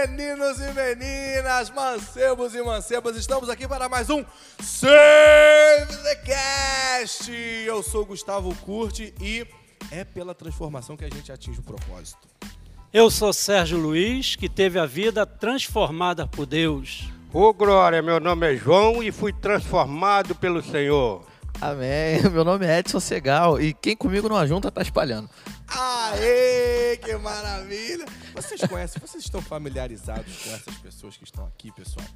Meninos e meninas, mancebos e mancebas, estamos aqui para mais um Save the Cast. Eu sou Gustavo Curti e é pela transformação que a gente atinge o propósito. Eu sou Sérgio Luiz, que teve a vida transformada por Deus. Ô Glória, meu nome é João e fui transformado pelo Senhor. Amém. Meu nome é Edson Segal e quem comigo não ajunta tá espalhando. Aê, que maravilha! Vocês conhecem, vocês estão familiarizados com essas pessoas que estão aqui, pessoal?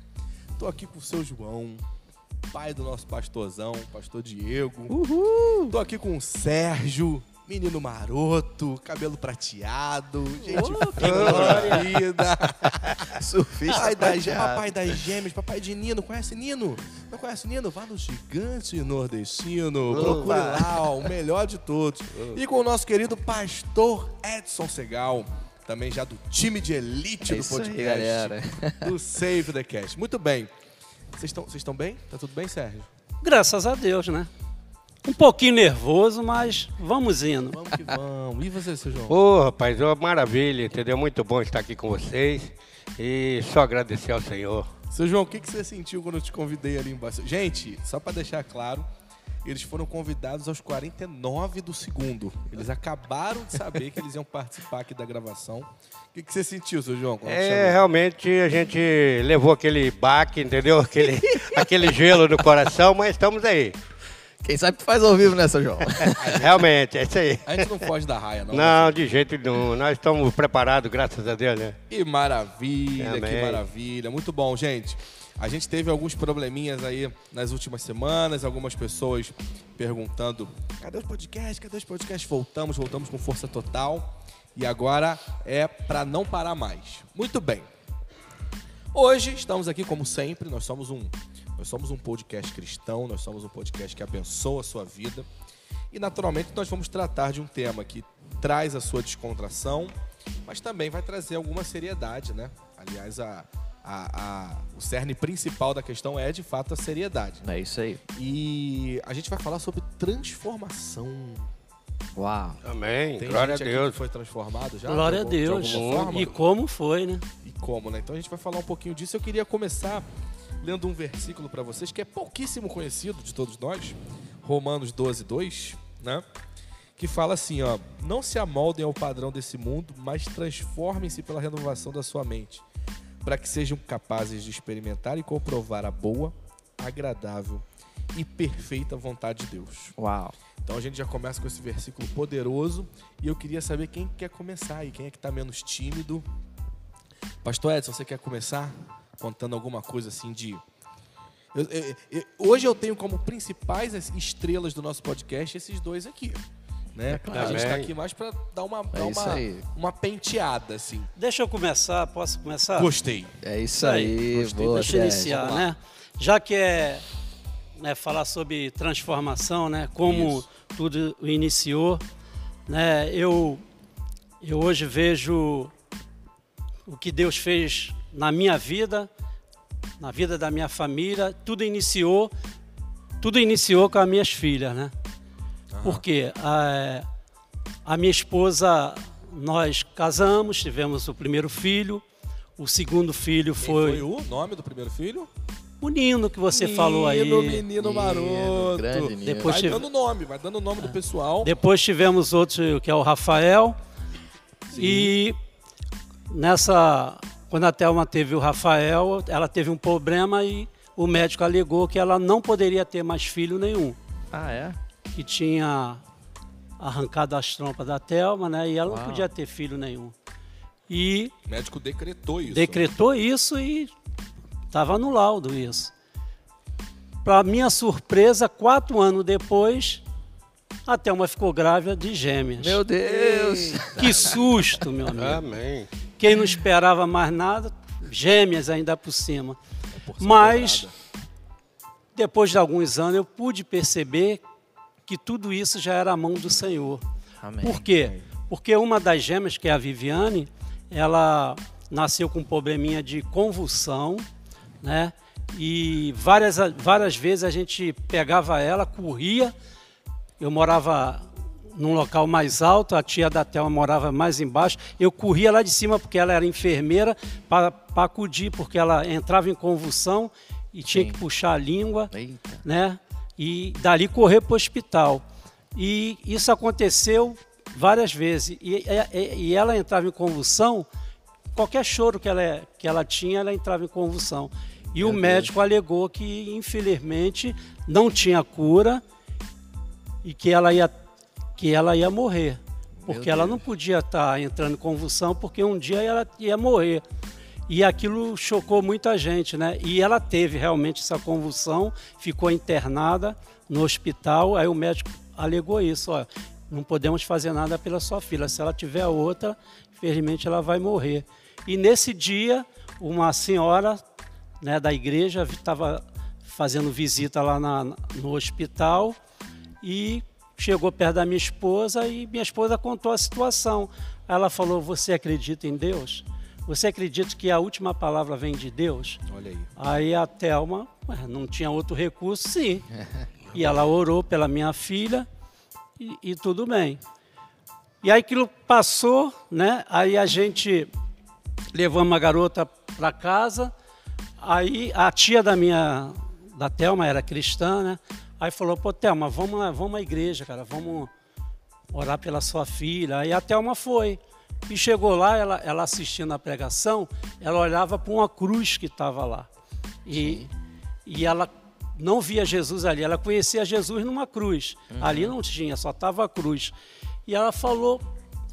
Estou aqui com o seu João, pai do nosso pastorzão, pastor Diego. Uhul! Tô aqui com o Sérgio, menino maroto, cabelo prateado, gente fina da vida. Surfista Pai das, prateado. papai das gêmeas, papai de Nino. Conhece Nino? Não conhece Nino? Vá no Gigante Nordestino. Procure lá, ó, o melhor de todos. E com o nosso querido pastor Edson Segal. Também já do time de elite É do isso aí, podcast. galera. Do Save the Cast. Muito bem. Vocês estão vocês estão bem? Tá tudo bem, Sérgio? Graças a Deus, né? Um pouquinho nervoso, mas vamos indo. Vamos que vamos. E você, seu João? Ô rapaz, ô, maravilha, entendeu? Muito bom estar aqui com vocês e só agradecer ao Senhor. Seu João, o que, que você sentiu quando eu te convidei ali embaixo? Gente, só pra deixar claro, eles foram convidados aos 49 do segundo. Eles acabaram de saber que eles iam participar aqui da gravação. O que, que você sentiu, seu João? É, realmente a gente levou aquele baque, entendeu? Aquele, aquele gelo no coração, mas estamos aí. Quem sabe faz ao vivo, né, seu João? Realmente, é isso aí. A gente não foge da raia, não. Não, de jeito nenhum. Nós estamos preparados, graças a Deus, né? Que maravilha, que Amém. maravilha. Muito bom, gente. A gente teve alguns probleminhas aí nas últimas semanas, algumas pessoas perguntando: cadê os podcasts? Cadê os podcasts? Voltamos, voltamos com força total. E agora é para não parar mais. Muito bem. Hoje estamos aqui, como sempre, nós somos um. Nós somos um podcast cristão, nós somos um podcast que abençoa a sua vida. E naturalmente nós vamos tratar de um tema que traz a sua descontração, mas também vai trazer alguma seriedade, né? Aliás, a, a- a- o cerne principal da questão é de fato a seriedade. É isso aí. E a gente vai falar sobre transformação. Uau. Amém. Tem Glória a Deus. que foi transformado já? Glória a algum- Deus. E como foi, né? e como, né? Então a gente vai falar um pouquinho disso. Eu queria começar lendo um versículo para vocês que é pouquíssimo conhecido de todos nós, Romanos 12, 2, né? Que fala assim, ó: "Não se amoldem ao padrão desse mundo, mas transformem-se pela renovação da sua mente, para que sejam capazes de experimentar e comprovar a boa, agradável e perfeita vontade de Deus." Uau. Então a gente já começa com esse versículo poderoso e eu queria saber quem quer começar aí, quem é que tá menos tímido. Pastor Edson, você quer começar contando alguma coisa assim de. Eu- eu- eu- hoje eu tenho como principais as estrelas do nosso podcast esses dois aqui. Né? A gente tá Amém. aqui mais para dar uma, É dar uma, uma penteada, assim. Deixa eu começar, posso começar? Gostei. É isso Aí, aí. gostei. Boa, Deixa eu iniciar, né? Já que é né, falar sobre transformação, né? Como Isso. tudo iniciou, né? Eu, eu hoje vejo o que Deus fez na minha vida, na vida da minha família. Tudo iniciou, tudo iniciou com as minhas filhas, né? Porque a, a minha esposa, nós casamos, tivemos o primeiro filho. O segundo filho Quem foi, foi o nome do primeiro filho? o Nino que você falou aí. Menino, menino maroto. grande Nino. Depois vai tive- dando nome, vai dando nome do pessoal. Depois tivemos outro que é o Rafael. E nessa, quando a Thelma teve o Rafael, ela teve um problema e o médico alegou que ela não poderia ter mais filho nenhum, Ah, é? que tinha arrancado as trompas da Thelma, né? E ela não Uau. podia ter filho nenhum. E O médico decretou isso. decretou isso e estava no laudo isso. Para minha surpresa, quatro anos depois, a Thelma ficou grávida de gêmeas. Meu Deus. Que susto, meu amigo. Amém. Quem não esperava mais nada, gêmeas ainda por cima. Porção Mas, depois de alguns anos, eu pude perceber que tudo isso já era a mão do Senhor. Amém. Por quê? Porque uma das gêmeas, que é a Viviane, ela nasceu com um probleminha de convulsão, né? E várias, várias vezes a gente pegava ela, corria. Eu morava num local mais alto, a tia da Thelma morava mais embaixo. Eu corria lá de cima porque ela era enfermeira para acudir, porque ela entrava em convulsão e tinha Sim. que puxar a língua, Eita. né? E dali correr para o hospital. E isso aconteceu várias vezes. E, e- e ela entrava em convulsão, qualquer choro que ela, que ela tinha, ela entrava em convulsão. E o médico alegou que, infelizmente, não tinha cura e que ela ia, que ela ia morrer. Porque ela não podia estar entrando em convulsão, porque um dia ela ia morrer. E aquilo chocou muita gente, né? E ela teve realmente essa convulsão, ficou internada no hospital. Aí o médico alegou isso: ó, não podemos fazer nada pela sua filha. Se ela tiver outra, infelizmente ela vai morrer. E nesse dia, uma senhora né, da igreja estava fazendo visita lá na- no hospital e chegou perto da minha esposa e minha esposa contou a situação. Ela falou: Você acredita em Deus? Você acredita que a última palavra vem de Deus? Olha aí. Aí a Thelma não tinha outro recurso, sim. E ela orou pela minha filha e, e tudo bem. E aí aquilo passou, né? Aí a gente levamos a garota para casa. Aí a tia da minha, da Thelma era cristã, né? Aí falou, pô, Thelma, vamos, lá- vamos à igreja, cara, vamos orar pela sua filha. Aí a Thelma foi. E chegou lá, ela, ela assistindo a pregação, ela olhava para uma cruz que estava lá. E, e ela não via Jesus ali, ela conhecia Jesus numa cruz. Ali não tinha, só estava a cruz. E ela falou,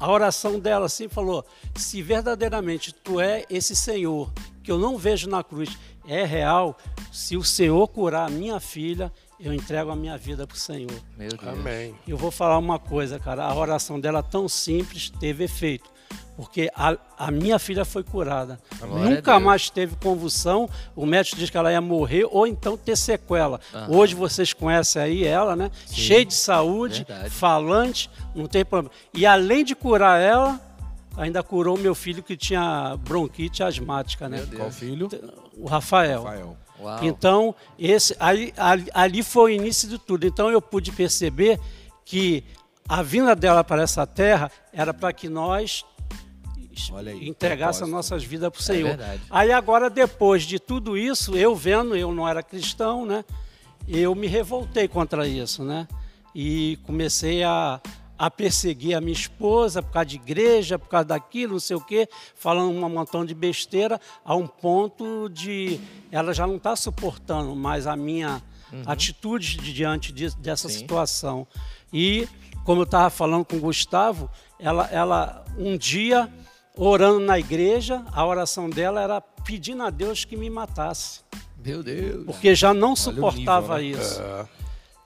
a oração dela assim falou: se verdadeiramente tu é esse Senhor que eu não vejo na cruz, é real, se o Senhor curar a minha filha, eu entrego a minha vida para o Senhor. Meu Deus. Amém. Eu vou falar uma coisa, cara. A oração dela tão simples teve efeito. Porque a, a minha filha foi curada. Glória Nunca mais teve convulsão. O médico diz que ela ia morrer ou então ter sequela. Hoje vocês conhecem aí ela, né? Cheia de saúde, Verdade. falante, não tem problema. E além de curar ela, ainda curou meu filho que tinha bronquite asmática, né? Qual filho? O Rafael. Rafael. Uau. Então, esse, ali, ali, ali foi o início de tudo. Então, eu pude perceber que a vinda dela para essa terra era para que nós aí, entregássemos propósito. nossas vidas para o Senhor. verdade. aí agora, depois de tudo isso, eu vendo, eu não era cristão, né? Eu me revoltei contra isso, né? E comecei a, a perseguir a minha esposa por causa de igreja, por causa daquilo, não sei o quê, falando um montão de besteira, a um ponto de ela já não está suportando mais a minha atitude de- diante de- dessa Sim. situação. E, como eu estava falando com o Gustavo, ela, ela um dia, orando na igreja, a oração dela era pedindo a Deus que me matasse. Meu Deus. Porque já não Olha suportava nível, né? isso.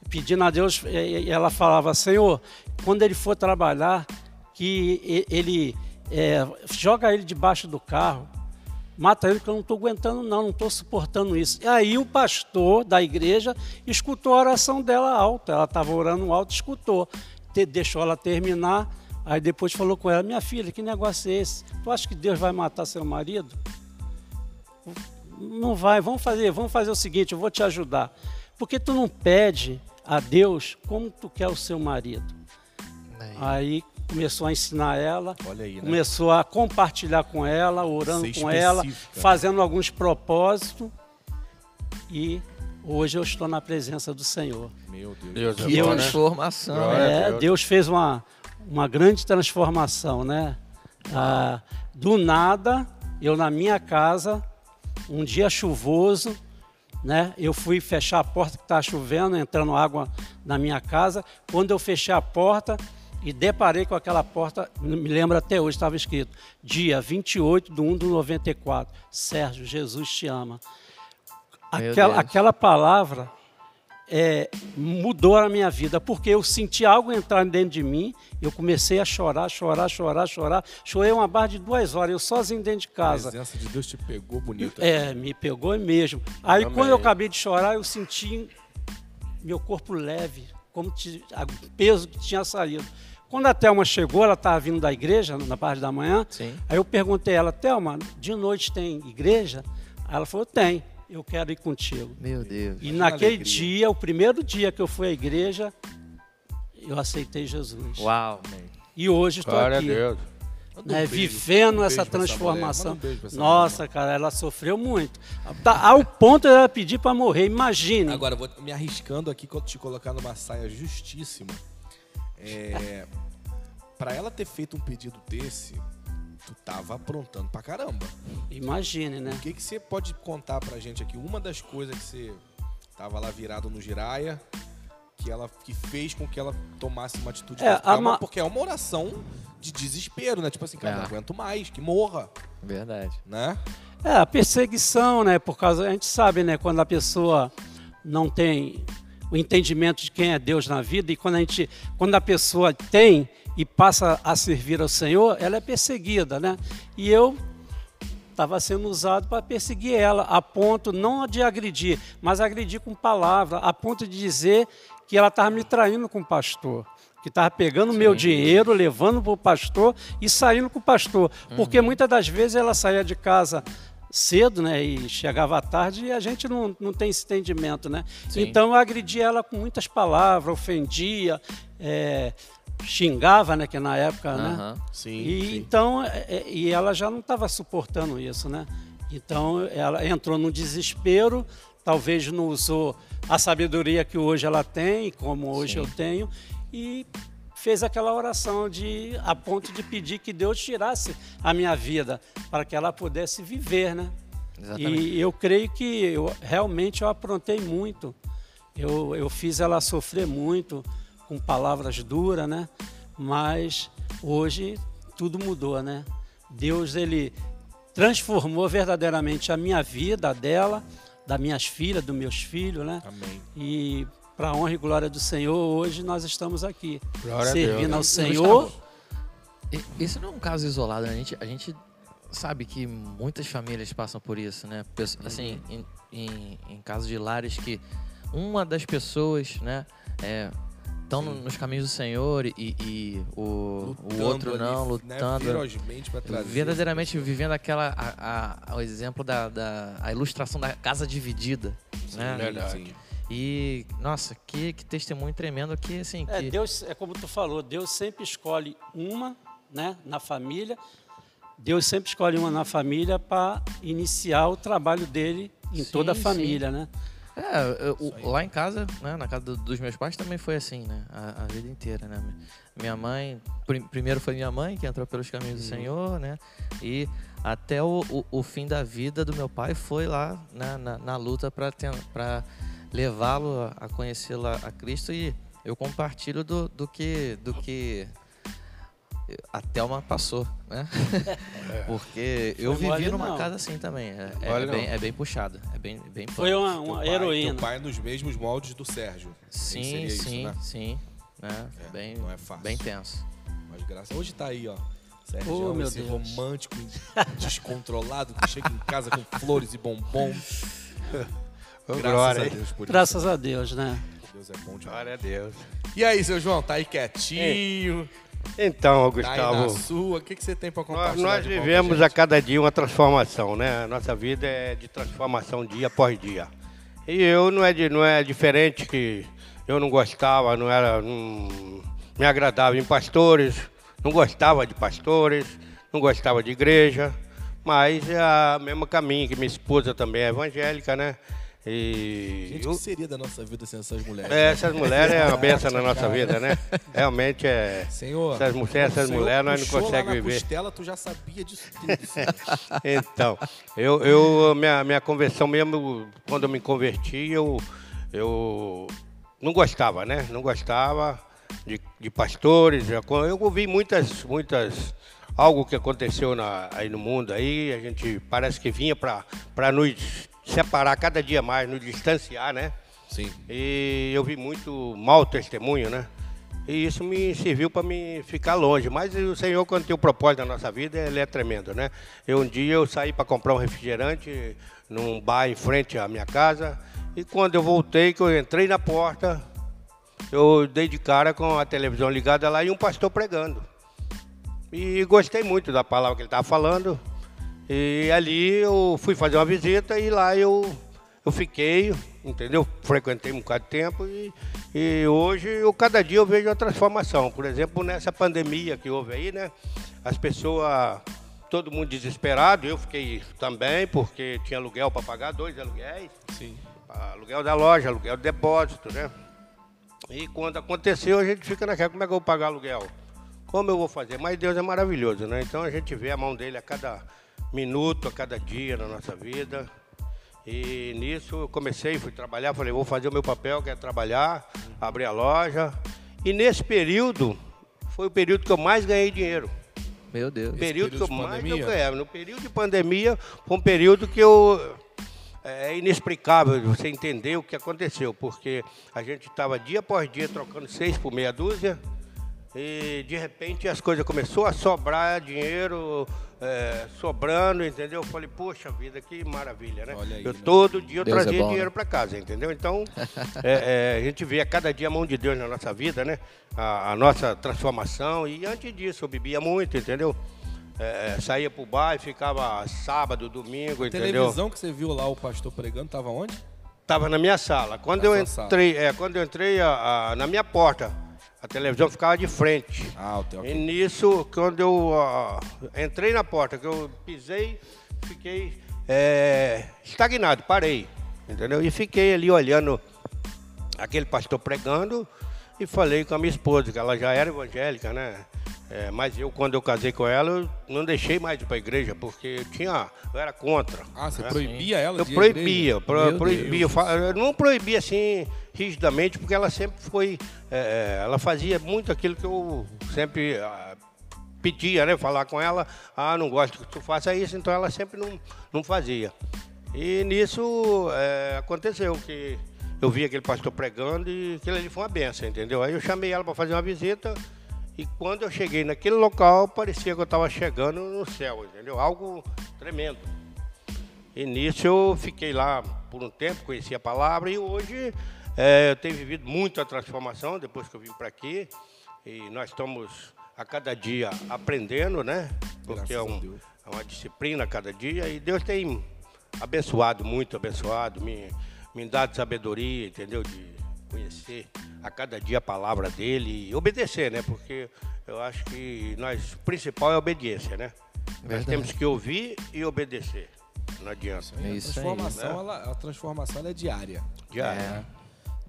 Pedindo a Deus, e- e ela falava, Senhor, quando ele for trabalhar, que ele é, joga ele debaixo do carro, mata ele, que eu não estou aguentando, não, não estou suportando isso. E aí o pastor da igreja escutou a oração dela alta. Ela estava orando alto, escutou. Deixou ela terminar. Aí depois falou com ela, minha filha, que negócio é esse? Tu acha que Deus vai matar seu marido? Não vai, vamos fazer, vamos fazer o seguinte, eu vou te ajudar. Porque tu não pede a Deus como tu quer o seu marido. Aí. Aí começou a ensinar ela, Olha aí, né? começou a compartilhar com ela, orando com ela, fazendo alguns propósitos. E hoje eu estou na presença do Senhor. Meu Deus. Deus é Que bom, né? transformação. Né? a É, Deus. Deus fez uma, uma grande transformação, né? Ah, do nada, eu na minha casa, um dia chuvoso, né? Eu fui fechar a porta que estava chovendo, entrando água na minha casa. Quando eu fechei a porta e deparei com aquela porta, me lembro até hoje, estava escrito, dia 28 de 1 de 94, Sérgio, Jesus te ama. Aquela, aquela palavra é, mudou a minha vida, porque eu senti algo entrar dentro de mim, eu comecei a chorar, chorar, chorar, chorar. Chorei uma barra de duas horas, eu sozinho dentro de A casa. presença de Deus te pegou bonito. É, me pegou mesmo. Aí Amém. quando eu acabei de chorar, eu senti meu corpo leve, como a- o peso que tinha saído. Quando a Thelma chegou, ela estava vindo da igreja, na parte da manhã, Sim. aí eu perguntei a ela, Thelma, de noite tem igreja? Aí ela falou, tem, eu quero ir contigo. Meu Deus. E Imagina naquele alegria. dia, o primeiro dia que eu fui à igreja, eu aceitei Jesus. Uau, E hoje estou Glória a aqui. Deus. Um né, beijo, vivendo um essa mulher, transformação. manda um essa Nossa, cara, ela sofreu muito. Tá, ao ponto de ela pedir para morrer, imagine. mulher. Agora, vou me arriscando aqui te colocar numa saia justíssima. É, pra ela ter feito um pedido desse, tu tava aprontando pra caramba. Imagine, né? O que, que você pode contar pra gente aqui? Uma das coisas que você tava lá virado no giraia, que ela que fez com que ela tomasse uma atitude É, dessa? Porque a é uma- ma- porque é uma oração de desespero, né? Tipo assim, cara, É. não aguento mais, que morra, Verdade. né? É, a perseguição, né? Por causa, a gente sabe, né? Quando a pessoa não tem o entendimento de quem é Deus na vida e quando a gente, quando a pessoa tem e passa a servir ao Senhor, ela é perseguida, né? E eu estava sendo usado para perseguir ela, a ponto não de agredir, mas agredir com palavra, a ponto de dizer que ela estava me traindo com o pastor, que estava pegando meu dinheiro, levando para o pastor e saindo com o pastor, porque muitas das vezes ela saía de casa cedo, né, e chegava à tarde e a gente não, não tem esse entendimento, né? Sim. Então eu agredi ela com muitas palavras, ofendia, é, xingava, né, que na época, né? Aham. Sim. E, então, é, é, e ela já não estava suportando isso, né? Então, ela entrou num desespero, talvez não usou a sabedoria que hoje ela tem, como hoje Sim. eu tenho, e fez aquela oração de a ponto de pedir que Deus tirasse a minha vida para que ela pudesse viver, né? Exatamente. E eu creio que eu, realmente eu aprontei muito. Eu, eu fiz ela sofrer muito com palavras duras, né? Mas hoje tudo mudou, né? Deus ele transformou verdadeiramente a minha vida, a dela, das minhas filhas, dos meus filhos, né? Amém. E para a honra e glória do Senhor, hoje nós estamos aqui Glória a servindo ao Senhor. Esse não é um caso isolado, né? A gente, a gente sabe que muitas famílias passam por isso, né? Assim, em, em, em casos de lares que uma das pessoas, né, estão nos caminhos do Senhor e, e o, o outro ali, não, né, lutando. ferozmente pra trazer verdadeiramente vivendo aquela a, a- o exemplo da, da a ilustração da casa dividida, né? verdade. Sim. E nossa, que, que testemunho tremendo que assim É, que Deus, é como tu falou, Deus sempre escolhe uma, né, na família. Deus sempre escolhe uma na família para iniciar o trabalho dele em Sim, toda a sim. família, né? É, eu- lá em casa, né, na casa do- dos meus pais também foi assim, né? A, a vida inteira, né? Minha mãe, prim- primeiro foi minha mãe que entrou pelos caminhos do Senhor, né? E até o, o, o fim da vida do meu pai foi lá né, na, na luta para levá-lo a, a conhecê-lo a, a Cristo e eu compartilho do, do que do que a Thelma passou, né? Porque eu Foi vivi numa não. casa assim também. É, é Mole, bem, é bem puxado, é bem, bem Foi uma, Teu uma pai- heroína. Teu pai nos mesmos moldes do Sérgio. Sim, Seria isso, sim, né? sim. Né? É, bem, não é fácil. bem tenso. Mas graças Hoje tá aí, ó. Sérgio, Oh, meu esse Deus. romântico, descontrolado, que chega em casa com flores e bombons. Graças glória, a? Deus por Graças a Deus, né? isso. Deus é bom demais. Glória a Deus. E aí, seu João, tá aí quietinho, Então, tá Gustavo, sua. O que, que você tem nós, compartilhar nós com vivemos a cada dia uma transformação, né? A nossa vida é de transformação dia após dia. E eu não é, de, não é diferente que eu não gostava, não era. Não me agradava em pastores, não gostava de pastores, não gostava de igreja, mas é o mesmo caminho que minha esposa também é evangélica, né? E Gente, o que seria da nossa vida sem essas mulheres? É, essas mulheres é uma benção na nossa vida, né? Realmente é. Senhor, Essas mulheres, essas mulheres, nós não conseguimos viver. costela, tu já sabia disso tudo. Então, eu, eu minha, minha conversão mesmo, quando eu me converti, eu, eu não gostava, né? Não gostava de, de pastores. Eu ouvi muitas, muitas, algo que aconteceu na- aí no mundo aí, a gente parece que vinha para nos separar cada dia mais, nos distanciar, né? Sim. E eu vi muito mau testemunho, né? E isso me serviu para me ficar longe. Mas o Senhor, quando tem o propósito na nossa vida, ele é tremendo, né? Eu, um dia eu saí para comprar um refrigerante num bar em frente à minha casa. E quando eu voltei, que eu entrei na porta, eu dei de cara com a televisão ligada lá e um pastor pregando. E gostei muito da palavra que ele estava falando. E ali eu fui fazer uma visita e lá eu, eu fiquei, entendeu? Frequentei um bocado de tempo e, E hoje, eu, cada dia eu vejo a transformação. Por exemplo, nessa pandemia que houve aí, né? As pessoas, todo mundo desesperado, eu fiquei também, porque tinha aluguel para pagar, dois aluguéis. Sim. Aluguel da loja, aluguel do depósito, né? E quando aconteceu, a gente fica naquela, como é que eu vou pagar aluguel? Como eu vou fazer? Mas Deus é maravilhoso, né? Então a gente vê a mão dele a cada minuto, a cada dia na nossa vida. E nisso eu comecei, fui trabalhar, falei, vou fazer o meu papel, que é trabalhar, abrir a loja. E nesse período, foi o período que eu mais ganhei dinheiro. Meu Deus. O período, período que eu de mais pandemia? ganhava. No período de pandemia, foi um período que eu. É inexplicável você entender o que aconteceu, porque a gente estava dia após dia trocando seis por meia dúzia, e de repente as coisas começaram a sobrar dinheiro, é, sobrando, entendeu? Eu falei, poxa vida, que maravilha, né? Aí, eu né? todo dia eu Deus é trazia bom, dinheiro né? para casa, entendeu? Então, é, é, a gente vê a cada dia a mão de Deus na nossa vida, né? A, a nossa transformação. E antes disso, eu bebia muito, entendeu? É, saía pro bar e ficava sábado, domingo, A entendeu? televisão que você viu lá o pastor pregando, tava onde? Tava na minha sala. Quando Na eu entrei, é, quando eu entrei a- a- na minha porta, a televisão ficava de frente. Ah, E nisso, quando eu ah, entrei na porta, que eu pisei, fiquei é, estagnado, parei, entendeu? E fiquei ali olhando aquele pastor pregando e falei com a minha esposa, que ela já era evangélica, né? É, mas eu, quando eu casei com ela, eu não deixei mais de ir para a igreja, porque eu tinha, eu era contra. Ah, você né? proibia ela Eu de à proibia, pro- proibia. Eu eu não proibia assim rigidamente, porque ela sempre foi. é, é, ela fazia muito aquilo que eu sempre ah, pedia, né? Falar com ela, ah, não gosto que tu faça isso, então ela sempre não, não fazia. E nisso é, aconteceu que eu vi aquele pastor pregando e aquilo ali foi uma benção, entendeu? Aí eu chamei ela para fazer uma visita e quando eu cheguei naquele local, parecia que eu estava chegando no céu, entendeu? Algo tremendo. E nisso eu fiquei lá por um tempo, conheci a palavra e hoje eh, eu tenho vivido muito a transformação depois que eu vim para aqui. E nós estamos a cada dia aprendendo, né? Porque é, um- é uma disciplina a cada dia e Deus tem abençoado, muito abençoado, me, me dado sabedoria, entendeu? De conhecer a cada dia a palavra dele e obedecer, né? Porque eu acho que nós, o principal é a obediência, né? Nós Verdade. temos que ouvir e obedecer. Não adianta. É a isso aí, transformação, né? ela, a transformação ela é diária. Já. né?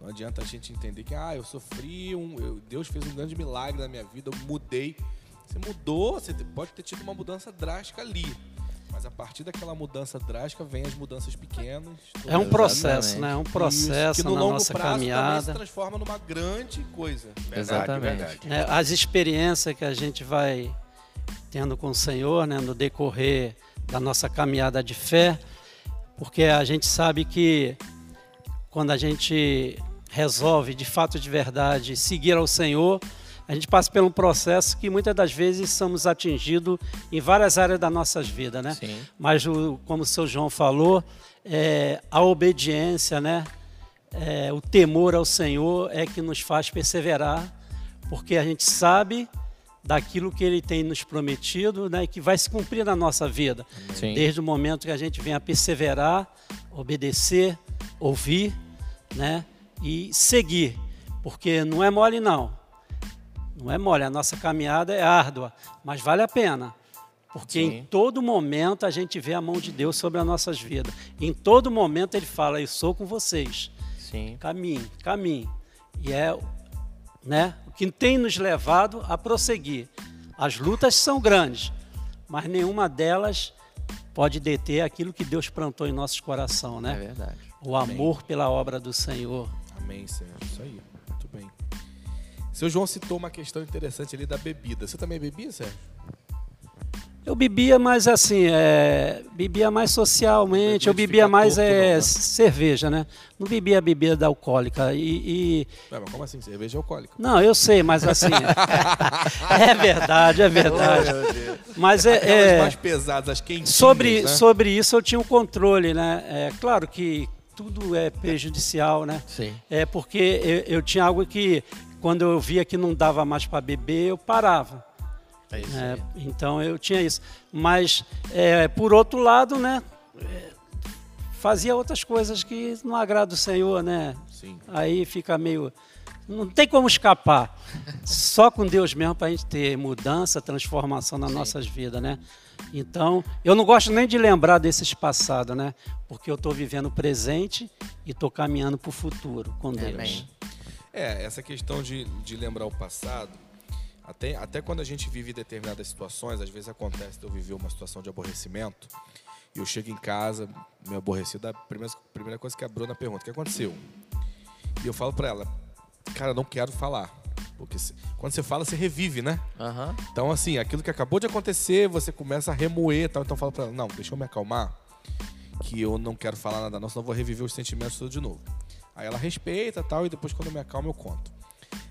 Não adianta a gente entender que ah, eu sofri, um, eu- Deus fez um grande milagre na minha vida, eu mudei. Você mudou, você pode ter tido uma mudança drástica ali. Mas a partir daquela mudança drástica vem as mudanças pequenas. É um processo, Exatamente. né? É um Isso, processo que no na longo nossa prazo também se caminhada. transforma numa grande coisa. Exatamente. né, as experiências que a gente vai tendo com o Senhor, né, no decorrer da nossa caminhada de fé, porque a gente sabe que quando a gente resolve de fato de verdade seguir ao Senhor, a gente passa por um processo que muitas das vezes somos atingidos em várias áreas da nossas vidas, né? Sim. Mas o, como o seu João falou, é, a obediência, né? É, o temor ao Senhor é que nos faz perseverar, porque a gente sabe daquilo que Ele tem nos prometido, né? E que vai se cumprir na nossa vida, Sim. desde o momento que a gente venha perseverar, obedecer, ouvir, né? E seguir, porque não é mole não. Não é mole, a nossa caminhada é árdua, mas vale a pena. Porque em Sim. todo momento a gente vê a mão de Deus sobre as nossas vidas. Em todo momento ele fala: Eu sou com vocês. Sim. Caminhe, caminhe. E é né, o que tem nos levado a prosseguir. As lutas são grandes, mas nenhuma delas pode deter aquilo que Deus plantou em nossos corações, É né? verdade. O amor pela obra do Senhor. Amém, Sérgio. Isso aí. Seu João citou uma questão interessante ali da bebida. Você também bebia, Sérgio? Eu bebia mais assim, é, bebia mais socialmente, eu Bebia mais torto, é, não, né? cerveja, né? Não bebia bebida alcoólica. E, e- Ué, mas como assim? Cerveja alcoólica. Não, eu sei, mas assim. é verdade, é verdade. Mas é. Aquelas é, mais pesadas, as quentinhas, sobre, né? sobre isso eu tinha um controle, né? É claro que tudo é prejudicial, né? Sim. É porque eu, eu tinha algo que, quando eu via que não dava mais para beber, eu parava. É isso aí. Então eu tinha isso. Mas, é, por outro lado, né? é, Fazia outras coisas que não agradam o Senhor, né? Sim. Aí fica meio Não tem como escapar. Só com Deus mesmo para a gente ter mudança, transformação nas nossas vidas, né? Então, eu não gosto nem de lembrar desses passados, né? Porque eu estou vivendo o presente e estou caminhando para o futuro com Deus. Amém. É, essa questão de, de lembrar o passado, até, até quando a gente vive determinadas situações, às vezes acontece de eu viver uma situação de aborrecimento, e eu chego em casa, meio aborrecido, a primeira, primeira coisa que a Bruna pergunta, o que aconteceu? E eu falo pra ela, cara, não quero falar. Porque se- quando você fala, você revive, né? Aham. Então, assim, aquilo que acabou de acontecer, você começa a remoer e tal. Então, eu falo pra ela, não, deixa eu me acalmar, que eu não quero falar nada não, senão eu vou reviver os sentimentos tudo de novo. Aí ela respeita tal, e depois, quando eu me acalmo, eu conto.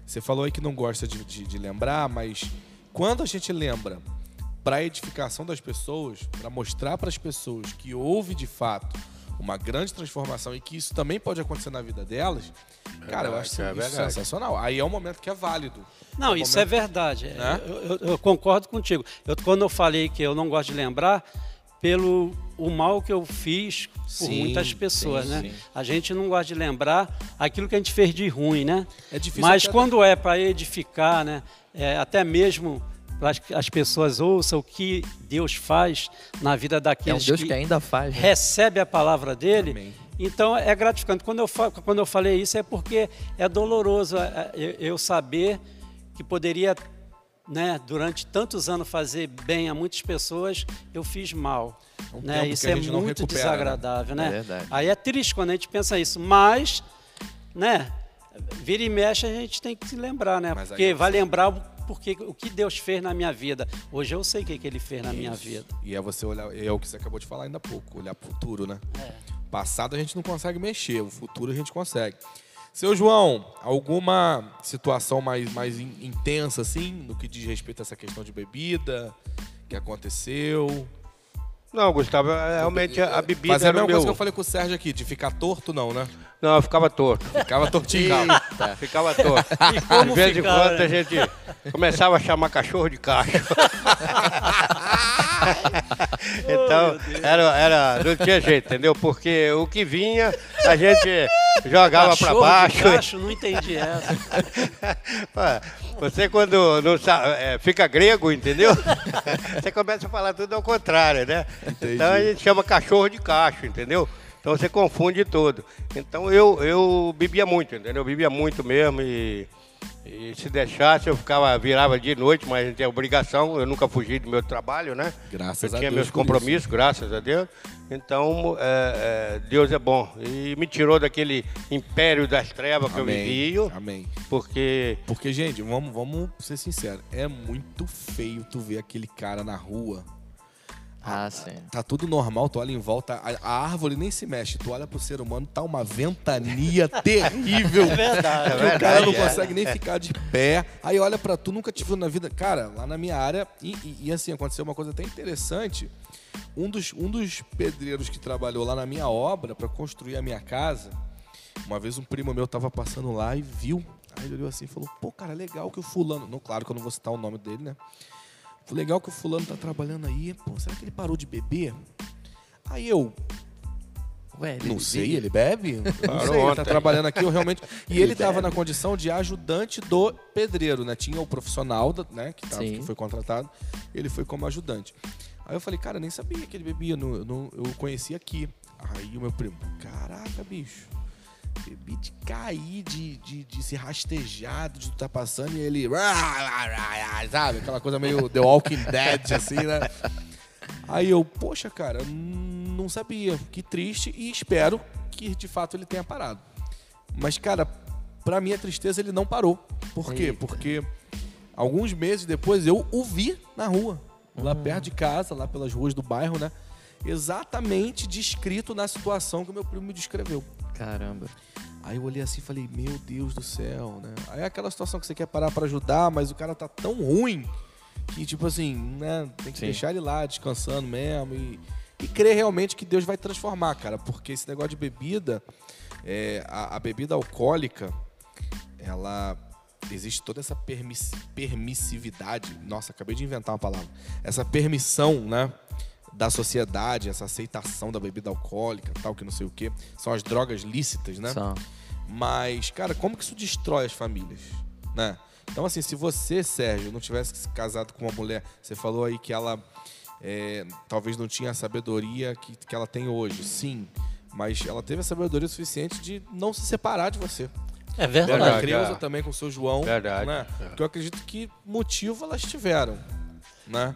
Você falou aí que não gosta de, de- de lembrar, mas quando a gente lembra para edificação das pessoas, para mostrar para as pessoas que houve de fato uma grande transformação e que isso também pode acontecer na vida delas, cara, eu acho isso, é isso verdade. sensacional. Aí é um momento que é válido. Não, um isso é momento- verdade. Né? Eu, eu- eu concordo contigo. Eu- quando eu falei que eu não gosto de lembrar, pelo o mal que eu fiz por Sim, muitas pessoas, sim, né? sim. A gente não gosta de lembrar aquilo que a gente fez de ruim, né? É difícil Mas até- quando é para edificar, né? É, até mesmo para que as pessoas ouçam o que Deus faz na vida É um daqueles Deus que ainda faz. né? recebe a palavra dele. Amém. Então é gratificante. Quando eu, quando eu falei isso é porque é doloroso é, é, eu, eu saber que poderia, né, durante tantos anos fazer bem a muitas pessoas, eu fiz mal. um né? Isso é muito recupera, desagradável, né? É verdade. Aí é triste quando a gente pensa isso, mas, né, vira e mexe a gente tem que se lembrar, né? Mas Porque é- vai lembrar o- porque, o que Deus fez na minha vida. Hoje eu sei o que, que Ele fez na minha vida. E é você olhar, é o que você acabou de falar ainda há pouco, olhar pro futuro, né? É. Passado a gente não consegue mexer, o futuro a gente consegue. Seu João, alguma situação mais, mais in- intensa, assim, no que diz respeito a essa questão de bebida que aconteceu? Não, Gustavo, é, realmente a, a bebida Fazer a era mesma coisa meu... que eu falei com o Sérgio aqui, de ficar torto, não, né? Não, eu ficava torto. Ficava tortinho. Eita, ficava torto. E como De vez em quando né? a gente começava a chamar cachorro de cacho. então, era, era, não tinha jeito, entendeu? Porque o que vinha, a gente jogava para Cachorro de baixo. cacho, não entendi essa. Você quando não sabe, é, fica grego, entendeu? Você começa a falar tudo ao contrário, né? Então a gente chama cachorro de cacho, entendeu? Então você confunde tudo. Então eu, eu bebia muito, entendeu? Eu bebia muito mesmo e, e se deixasse eu ficava, virava dia e noite, mas a gente tem obrigação, eu nunca fugi do meu trabalho, né? Graças eu a tinha Deus meus por isso. compromissos, graças a Deus. Então, é, é, Deus é bom. E me tirou daquele império das trevas que eu Amém. vivia, Amém. porque Porque, gente, vamos, vamos ser sinceros, é muito feio tu ver aquele cara na rua Ah, sim. Tá tudo normal, tu olha em volta, a, a árvore nem se mexe, tu olha pro ser humano, tá uma ventania terrível. É verdade. Que o cara não é. consegue nem ficar de pé. Aí olha pra tu, nunca te viu na vida. Cara, lá na minha área, e, e- e assim, aconteceu uma coisa até interessante. Um dos, um dos pedreiros que trabalhou lá na minha obra pra construir a minha casa, uma vez um primo meu tava passando lá e viu. Aí ele olhou assim e falou: pô, cara, legal que o fulano. Não, claro que eu não vou citar o nome dele, né? Falei, legal que o fulano tá trabalhando aí. Pô, será que ele parou de beber? Aí eu, Ué, ele não sei, bebia? ele bebe? Não Parou sei, ele tá trabalhando aqui, eu realmente... E ele tava na condição de ajudante do pedreiro, né? Tinha o profissional, né, que, tava, que foi contratado, ele foi como ajudante. Aí eu falei, cara, nem sabia que ele bebia, não, eu não- eu conheci aqui. Aí o meu primo, caraca, bicho, bebi de cair, de, de, de se rastejar, de tu tá passando e ele... Sabe? Aquela coisa meio The Walking Dead, assim, né? Aí eu, poxa, cara, hum, não sabia. Que triste e espero que de fato ele tenha parado. Mas, cara, pra minha tristeza ele não parou. Por quê? Eita. Porque alguns meses depois eu o vi na rua, lá perto de casa, lá pelas ruas do bairro, né? Exatamente descrito na situação que o meu primo me descreveu. Caramba. Aí eu olhei assim e falei, meu Deus do céu, né? Aí é aquela situação que você quer parar pra ajudar, mas o cara tá tão ruim que, tipo assim, né? Tem que Sim. deixar ele lá descansando mesmo e, e crer realmente que Deus vai transformar, cara. Porque esse negócio de bebida, é, a, a bebida alcoólica, ela. Existe toda essa permiss- permissividade. Nossa, acabei de inventar uma palavra. Essa permissão, né? Da sociedade, essa aceitação da bebida alcoólica, tal, que não sei o quê. São as drogas lícitas, né? São. Mas, cara, como que isso destrói as famílias, né? Então, assim, se você, Sérgio, não tivesse se casado com uma mulher, você falou aí que ela é, talvez não tinha a sabedoria que, que ela tem hoje. Sim, mas ela teve a sabedoria suficiente de não se separar de você. É verdade. Creuza é. também com o seu João. Verdade, Né? é. Porque eu acredito que motivo elas tiveram. Né?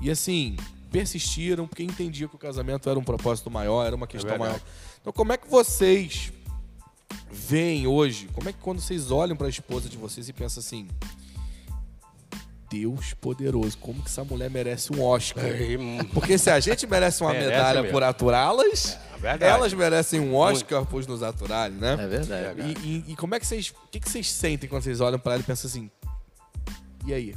E assim, persistiram porque entendiam que o casamento era um propósito maior, era uma questão verdade. maior. Então, como é que vocês veem hoje? Como é que quando vocês olham para a esposa de vocês e pensam assim: Deus poderoso, como que essa mulher merece um Oscar? Hum, Porque se a gente merece uma Merece medalha mesmo. por aturá-las, É verdade. elas merecem um Oscar por nos aturarem, né? É verdade. E, e- e como é que vocês. O que, que vocês sentem quando vocês olham pra ela e pensam assim? E aí?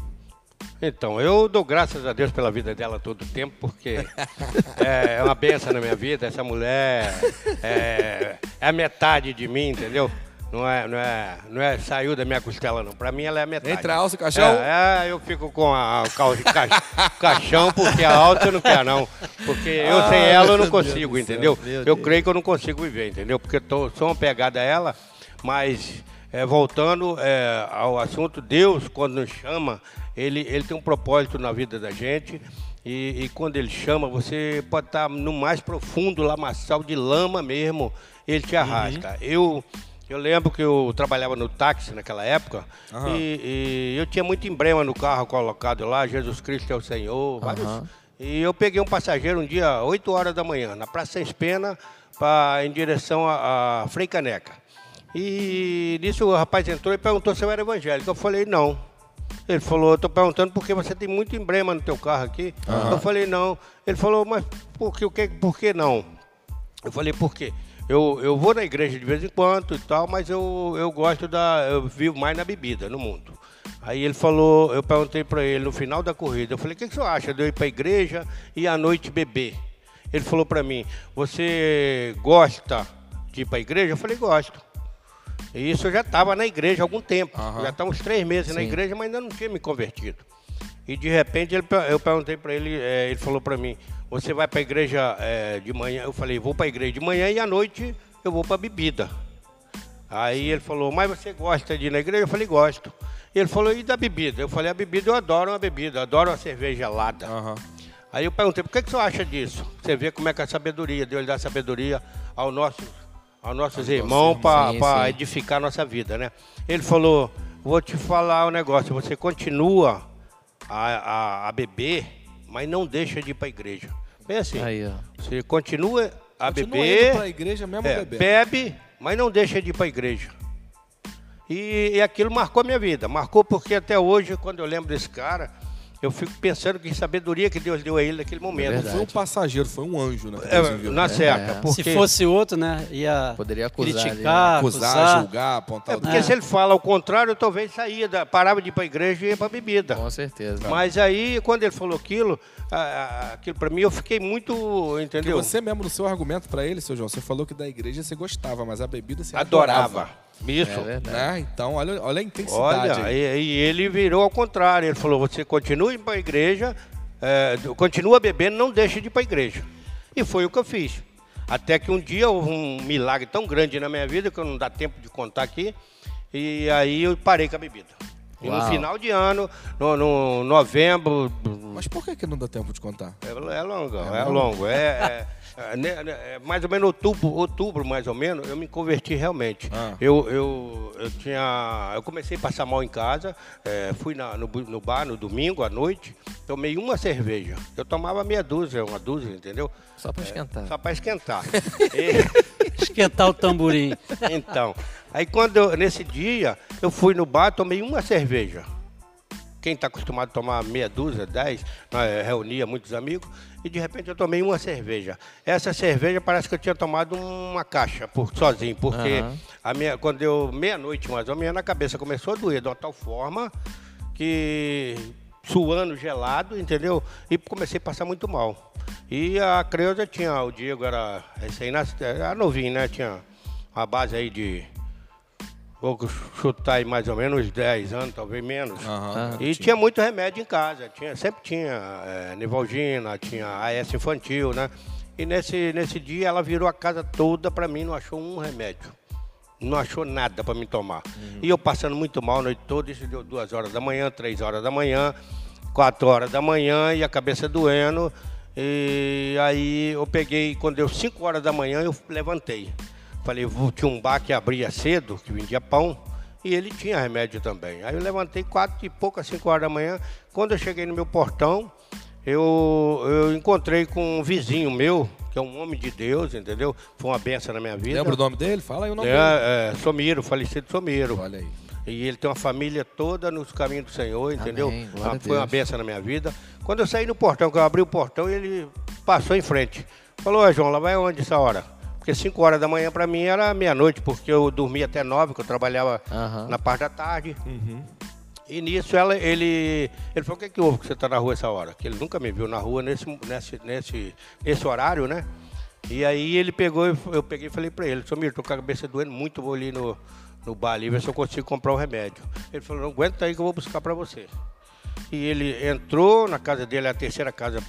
Então, eu dou graças a Deus pela vida dela todo o tempo, porque é uma benção na minha vida. Essa mulher é, é a metade de mim, entendeu? Não é, não é, não é saiu da minha costela, não. Pra mim, ela é a metade. Entre a alça e o caixão? É, é, eu fico com a, o ca- ca- caixão, porque a alta eu não quero, não. Porque eu Ah, sem ela eu não Deus consigo, céu, entendeu? meu Eu Deus. creio que eu não consigo viver, entendeu? Porque tô, sou uma pegada a ela, mas é, voltando é, ao assunto, Deus, quando nos chama, ele, ele tem um propósito na vida da gente. E, e quando ele chama, você pode estar no mais profundo lamaçal de lama mesmo, ele te arrasta. Eu, eu lembro que eu trabalhava no táxi naquela época Aham. e, e eu tinha muito emblema no carro colocado lá, Jesus Cristo é o Senhor, vários. E eu peguei um passageiro um dia, 8 horas da manhã, na Praça Sem Pena, pra, em direção a, a Frei Caneca. E nisso o rapaz entrou e perguntou se eu era evangélico. Eu falei, não. Ele falou, eu tô perguntando porque você tem muito emblema no teu carro aqui. Eu falei, não. Ele falou, mas por que, o que, por que não? Eu falei, por quê? Eu, eu vou na igreja de vez em quando e tal, mas eu, eu gosto da. Eu vivo mais na bebida, no mundo. Aí ele falou, eu perguntei para ele no final da corrida, eu falei, o que, que você acha de eu ir para a igreja e à noite beber? Ele falou para mim, você gosta de ir para a igreja? Eu falei, gosto. E isso eu já estava na igreja há algum tempo. Aham. Já está uns três meses na Sim. igreja, mas ainda não tinha me convertido. E de repente ele, eu perguntei para ele, eh, ele falou para mim, você vai para a igreja eh, de manhã? Eu falei, vou para a igreja de manhã e à noite eu vou para a bebida. Aí ele falou, mas você gosta de ir na igreja? Eu falei, gosto. Ele falou, e da bebida? Eu falei, a bebida eu adoro uma bebida, adoro uma cerveja gelada. Aham. Aí eu perguntei, por que, que você acha disso? Você vê como é que a sabedoria, Deus dá sabedoria ao nosso, aos nossos irmãos Sim, para edificar a nossa vida, né? Ele falou, vou te falar um negócio, você continua a, a, a beber, mas não deixa de ir para a igreja. Bem assim, Aí, ó. você continua a Continua beber, pra igreja mesmo é, bebendo. bebe, mas não deixa de ir para a igreja. E, e aquilo marcou a minha vida. Marcou porque até hoje, quando eu lembro desse cara, eu fico pensando que sabedoria que Deus deu a ele naquele momento. Não verdade. foi um passageiro, foi um anjo, né? É, na certa. É. Porque, Se fosse outro, né? Ia Poderia acusar criticar, Acusar, acusar. julgar, apontar é o porque se ele fala ao contrário, talvez saía, da, parava de ir para a igreja e ia para a bebida. Com certeza. Mas aí, quando ele falou aquilo, aquilo para mim, eu fiquei muito, Porque entendeu? você mesmo, no seu argumento pra ele, seu João, você falou que da igreja você gostava, mas a bebida você adorava. adorava. Isso. É. Né? Então, olha, olha a intensidade Olha, e, e ele virou ao contrário. Ele falou: você continua indo para a igreja, é, continua bebendo, não deixa de ir para a igreja. E foi o que eu fiz. Até que um dia houve um milagre tão grande na minha vida que eu não dá tempo de contar aqui. E aí eu parei com a bebida. E no Uau. final de ano, no, no novembro. Mas por que, que não dá tempo de contar? É, é longo, é, mesmo? longo. É, é, é, é mais ou menos outubro, outubro, mais ou menos, eu me converti realmente. Ah. Eu, eu, eu tinha. Eu comecei a passar mal em casa, é, fui na- no, no bar no domingo à noite, tomei uma cerveja. Eu tomava meia dúzia, uma dúzia, entendeu? Só pra esquentar. Só para esquentar. E- Esquentar o tamborim. então, aí quando eu- nesse dia eu fui no bar, tomei uma cerveja. Quem está acostumado a tomar meia dúzia, dez, nós reunia muitos amigos, e de repente eu tomei uma cerveja. Essa cerveja parece que eu tinha tomado uma caixa por, sozinho, porque Aham. a minha, quando eu, meia-noite mais ou menos, a cabeça começou a doer de uma tal forma que suando gelado, entendeu? E comecei a passar muito mal. E a Creuza tinha, o Diego era recém-nascido, era novinho, né? Tinha uma base aí de, vou chutar aí mais ou menos uns 10 anos, talvez menos. Aham. E tinha muito remédio em casa, tinha, sempre tinha é, Nevalgina, tinha AS infantil, né? E nesse, nesse dia ela virou a casa toda para mim, não achou um remédio. não achou nada para me tomar. E eu passando muito mal a noite toda, isso deu duas horas da manhã, três horas da manhã, quatro horas da manhã e a cabeça doendo. E aí eu peguei, quando deu cinco horas da manhã, eu levantei. Falei, vou, tinha um bar que abria cedo, que vendia pão, e ele tinha remédio também. Aí eu levantei quatro e poucas, cinco horas da manhã. Quando eu cheguei no meu portão, eu, eu encontrei com um vizinho meu, que é um homem de Deus, entendeu? Foi uma benção na minha vida. Lembra o nome dele? Fala aí o nome dele. É, é, Somiro, falecido Somiro. Olha aí. E ele tem uma família toda nos caminhos do Senhor, entendeu? Amém, Ah, Foi uma benção na minha vida. Quando eu saí no portão, que eu abri o portão, ele passou em frente. Falou, "Ô, João, lá vai onde essa hora? Porque 5 horas da manhã para mim era meia-noite, porque eu dormia até 9, que eu trabalhava Aham. na parte da tarde. E nisso ela, ele, ele falou, o que, que houve que você está na rua essa hora? Que ele nunca me viu na rua nesse, nesse, nesse, nesse horário, né? E aí ele pegou, eu peguei e falei para ele, Somir, tô com a cabeça doendo muito, vou ali no, no bar ali, ver se eu consigo comprar um remédio. Ele falou, não aguenta aí que eu vou buscar para você. E ele entrou na casa dele, a terceira casa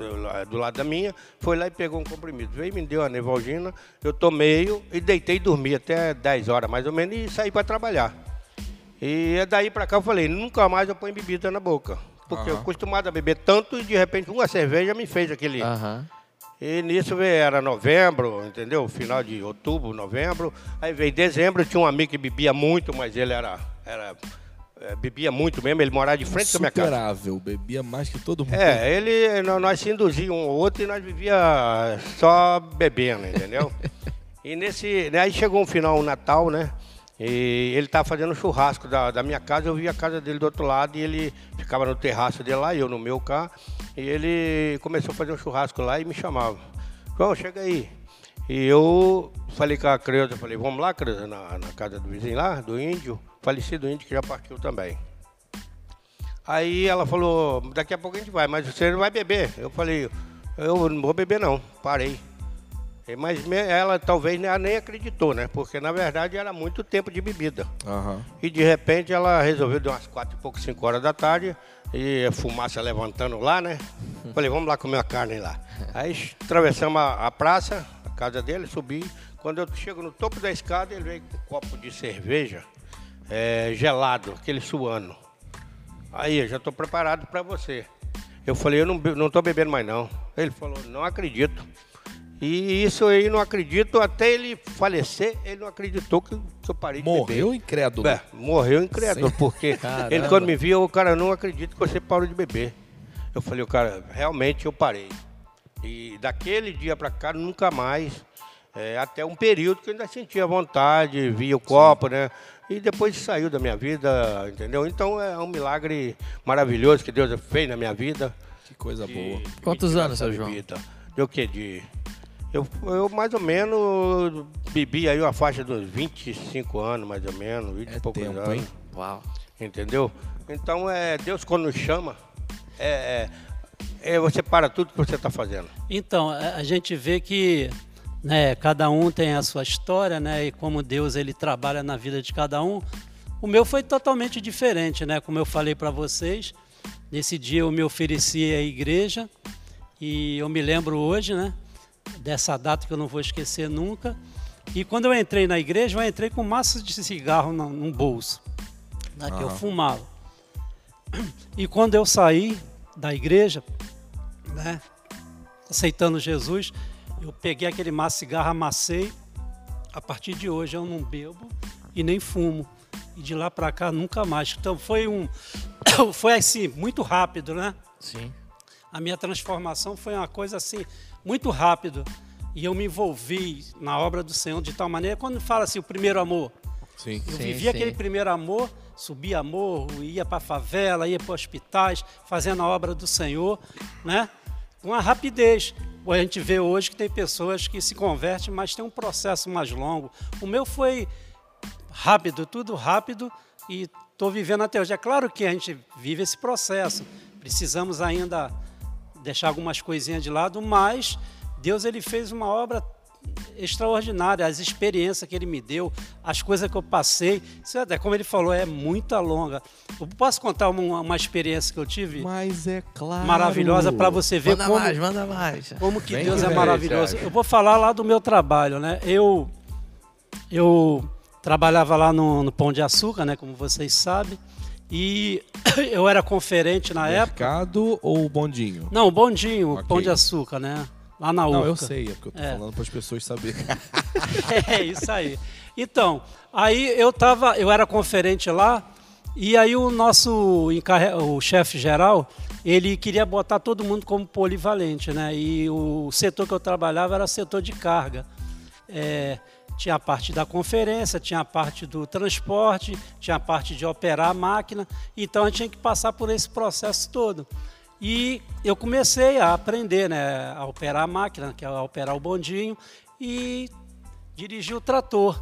do la- do lado da minha, foi lá e pegou um comprimido. Veio, me deu a Nevalgina, eu tomei e deitei e dormi até 10 horas mais ou menos e saí para trabalhar. E é daí para cá eu falei, nunca mais eu ponho bebida na boca. Porque eu Aham. acostumado a beber tanto e de repente uma cerveja me fez aquele. Aham. E nisso veio, era novembro, entendeu? Final de outubro, novembro. Aí veio dezembro, tinha um amigo que bebia muito, mas ele era. era é, bebia muito mesmo, ele morava de frente com a minha casa. Superável, bebia mais que todo mundo. É, ele, nó- nós se induzíamos um ao outro e nós vivia só bebendo, entendeu? e nesse, né, aí chegou um final, um Natal, né? E ele estava fazendo churrasco da, da minha casa, eu vi a casa dele do outro lado e ele ficava no terraço dele lá, eu no meu carro. E ele começou a fazer um churrasco lá e me chamava. João, chega aí. E eu falei com a Creuza, falei, vamos lá, Creuza, na, na casa do vizinho lá, do índio, falecido índio que já partiu também. Aí ela falou, daqui a pouco a gente vai, mas você não vai beber. Eu falei, eu não vou beber não, parei. E, Mas ela talvez nem- acreditou, né? Porque na verdade era muito tempo de bebida. Aham. E de repente ela resolveu, deu umas quatro e pouco, cinco horas da tarde, e a fumaça levantando lá, né? Falei, vamos lá comer a carne lá. Aí atravessamos a, a praça, a casa dele, subi. Quando eu chego no topo da escada, ele veio com um copo de cerveja eh, gelado, aquele suando. Aí, eu já estou preparado para você. Eu falei, eu não, não estou bebendo mais não. Ele falou, não acredito. E isso aí não acredito, até ele falecer, ele não acreditou que, que eu parei de beber. Morreu incrédulo. É, morreu incrédulo, Sim. porque Caramba. ele quando me via, o cara não acredita que você parou de beber. Eu falei, o cara, realmente eu parei. E daquele dia pra cá, nunca mais. é, até um período que eu ainda sentia vontade, via o copo, né? E depois saiu da minha vida, entendeu? Então é um milagre maravilhoso que Deus fez na minha vida. Que coisa boa. de- Quantos de tirar anos, essa seu João? bebida. De o quê? De... Eu, eu mais ou menos bebi aí uma faixa dos 25 anos, mais ou menos, 20 É e poucos tempo, anos. hein? Uau. Entendeu? Então, é, Deus quando nos chama, é, é, é você para tudo que você está fazendo. Então, a gente vê que né, cada um tem a sua história, né, e como Deus ele trabalha na vida de cada um. O meu foi totalmente diferente, né? Como eu falei para vocês, nesse dia eu me ofereci à igreja e eu me lembro hoje, né, dessa data que eu não vou esquecer nunca. E quando eu entrei na igreja, eu entrei com massa de cigarro no, bolso, né, que eu fumava. E quando eu saí da igreja, né, aceitando Jesus, eu peguei aquele maço de cigarro, amassei. A partir de hoje eu não bebo e nem fumo. E de lá para cá nunca mais. Então foi um foi assim, muito rápido, né? Sim. A minha transformação foi uma coisa assim, muito rápido. E eu me envolvi na obra do Senhor de tal maneira, quando fala assim, o primeiro amor, Sim. eu Sim, vivi sim. aquele primeiro amor, subia morro, ia para favela, ia para hospitais, fazendo a obra do Senhor, né? Com uma rapidez. A gente vê hoje que tem pessoas que se convertem, mas tem um processo mais longo. O meu foi rápido, tudo rápido e estou vivendo até hoje. É claro que a gente vive esse processo. Precisamos ainda deixar algumas coisinhas de lado, mas Deus ele fez uma obra extraordinária, as experiências que ele me deu, as coisas que eu passei, isso é, como ele falou, é muita longa. Eu posso contar uma, uma experiência que eu tive Mas é claro. maravilhosa para você ver Manda como, mais, manda mais. como que Vem Deus que é maravilhoso. Eu vou falar lá do meu trabalho, né? Eu eu trabalhava lá no, no Pão de Açúcar, né, como vocês sabem. E eu era conferente na época. Mercado ou bondinho? Não, bondinho, Ok. Pão de Açúcar, né? Lá na Urca. Não, eu sei, é porque eu tô É. falando para as pessoas saberem. É isso aí. Então, aí eu tava, eu era conferente lá e aí o nosso encarre... o chefe geral, ele queria botar todo mundo como polivalente, né? E o setor que eu trabalhava era setor de carga. É, tinha a parte da conferência, tinha a parte do transporte, tinha a parte de operar a máquina. Então a gente tinha que passar por esse processo todo. E eu comecei a aprender, né, a operar a máquina, que é a operar o bondinho e dirigir o trator.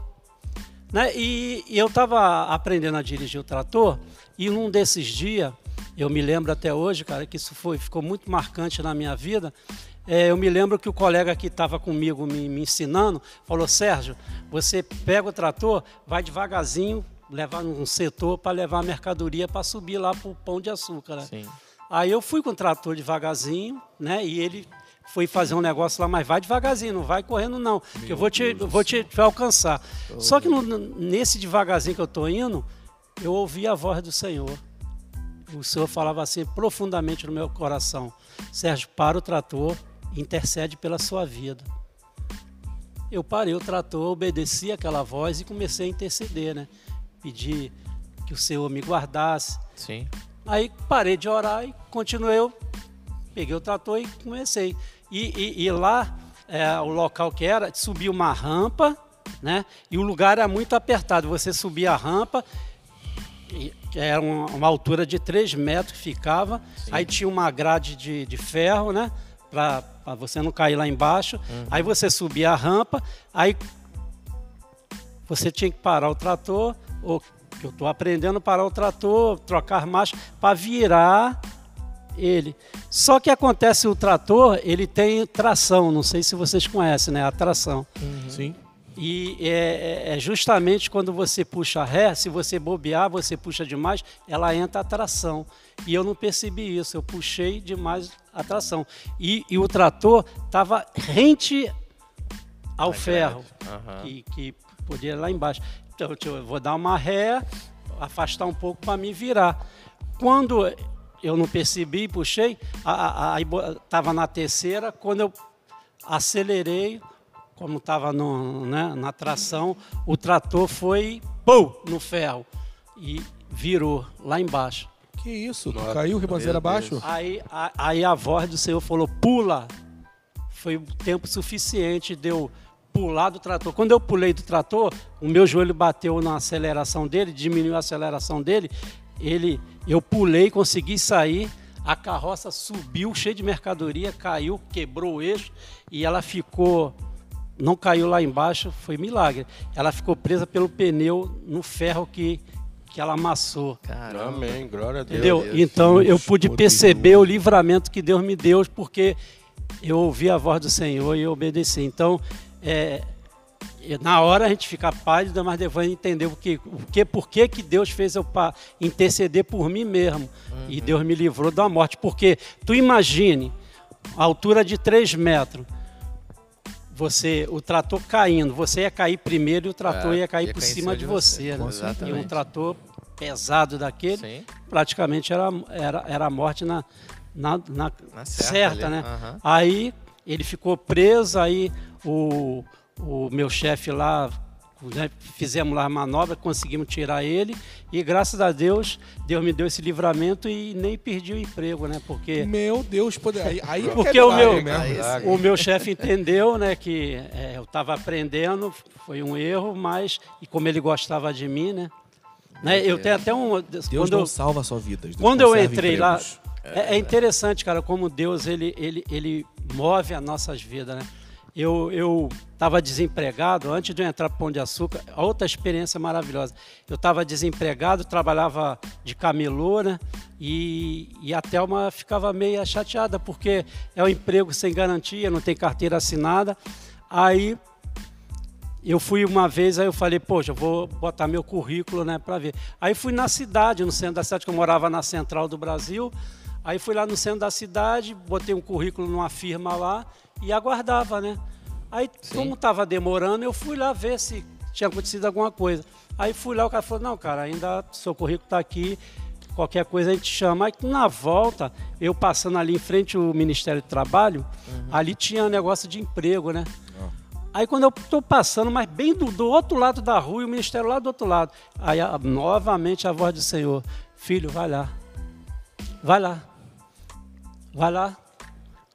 Né? E, e eu estava aprendendo a dirigir o trator e num desses dias, eu me lembro até hoje, cara, que isso foi, ficou muito marcante na minha vida. É, eu me lembro que o colega que estava comigo me, me ensinando falou: Sérgio, você pega o trator, vai devagarzinho, levar um setor para levar a mercadoria para subir lá para o pão de açúcar. Né? Sim. Aí eu fui com o trator devagarzinho, né? E ele foi fazer um negócio lá, mas vai devagarzinho, não vai correndo não, que eu vou te, eu vou te, te alcançar. Só que no- nesse devagarzinho que eu estou indo, eu ouvi a voz do Senhor. O Senhor falava assim profundamente no meu coração: Sérgio, para o trator, intercede pela sua vida. Eu parei o trator, obedeci aquela voz e comecei a interceder, né? Pedir que o Senhor me guardasse, Sim. Aí parei de orar e continuei. Eu peguei o trator e comecei. E, e- e lá, é, o local que era, subia uma rampa, né? E o lugar era muito apertado. Você subia a rampa, que era uma, uma altura de 3 metros que ficava. Aí tinha uma grade de, de ferro, né? Para você não cair lá embaixo. Aí você subia a rampa, aí você tinha que parar o trator, ou que eu estou aprendendo a parar o trator, trocar marcha, para virar ele. Só que acontece o trator, ele tem tração, não sei se vocês conhecem, né? A tração. Sim. E é, é- é justamente quando você puxa ré, se você bobear, você puxa demais, ela entra a tração. E eu não percebi isso, eu puxei demais a tração. E, e o trator estava rente ao ferro, Aham. que, que podia ir lá embaixo. Então eu eu vou dar uma ré, afastar um pouco para me virar. Quando eu não percebi, puxei, estava na terceira, quando eu acelerei, como estava né, na tração, o trator foi pum, no ferro e virou lá embaixo. Que isso? Nossa, caiu ribanceira abaixo? Aí a, aí a voz do Senhor falou: pula. Foi o tempo suficiente de eu pular do trator. Quando eu pulei do trator, o meu joelho bateu na aceleração dele, diminuiu a aceleração dele. Ele, eu pulei, consegui sair. A carroça subiu, cheia de mercadoria, caiu, quebrou o eixo e ela ficou. Não caiu lá embaixo, foi milagre. Ela ficou presa pelo pneu no ferro que, que ela amassou. Caramba. Amém, glória a Deus. Entendeu? Deus. Então eu Deus pude poderoso. perceber o livramento que Deus me deu, porque eu ouvi a voz do Senhor e eu obedeci. Então, é, na hora a gente fica pálido, mas depois entender o que, o que, por que, que Deus fez eu interceder por mim mesmo. E Deus me livrou da morte. Porque tu imagine a altura de 3 metros. Você, o trator caindo, você ia cair primeiro e o trator É, ia cair ia por cair cima de você, Com né? E um trator pesado daquele, Sim. praticamente era, era, era a morte na, na, na Na certa, certa né? aham. Aí ele ficou preso, aí o, o meu chefe lá, né, fizemos lá a manobra, conseguimos tirar ele e graças a Deus, Deus me deu esse livramento e nem perdi o emprego, né? Porque Meu Deus, poder... aí, aí é Porque que o meu- mesmo. O meu chefe entendeu, né, que é, eu estava aprendendo, foi um erro, mas e como ele gostava de mim, né? né eu tenho até um Deus quando não eu, salva só vidas. Deus quando eu entrei lá, empregos. é, é interessante, cara, como Deus ele, ele, ele move as nossas vidas, né? Eu eu estava desempregado antes de eu entrar para Pão de Açúcar, outra experiência maravilhosa. Eu estava desempregado, trabalhava de camelô, né? E, e a Thelma ficava meio chateada porque é um emprego sem garantia, não tem carteira assinada. Aí eu fui uma vez, aí eu falei, poxa, eu vou botar meu currículo, né, para ver. Aí fui na cidade, no centro da cidade, que eu morava na central do Brasil. Aí fui lá no centro da cidade, botei um currículo numa firma lá e aguardava, né? Aí, como estava demorando, eu fui lá ver se tinha acontecido alguma coisa. Aí fui lá, o cara falou, não, cara, ainda seu currículo está aqui, qualquer coisa a gente chama. Aí na volta, eu passando ali em frente ao Ministério do Trabalho, ali tinha um negócio de emprego, né? Aí quando eu estou passando, mas bem do, do outro lado da rua, e o ministério lá do outro lado. Aí a- novamente a voz do Senhor, filho, vai lá. Vai lá. Vai lá.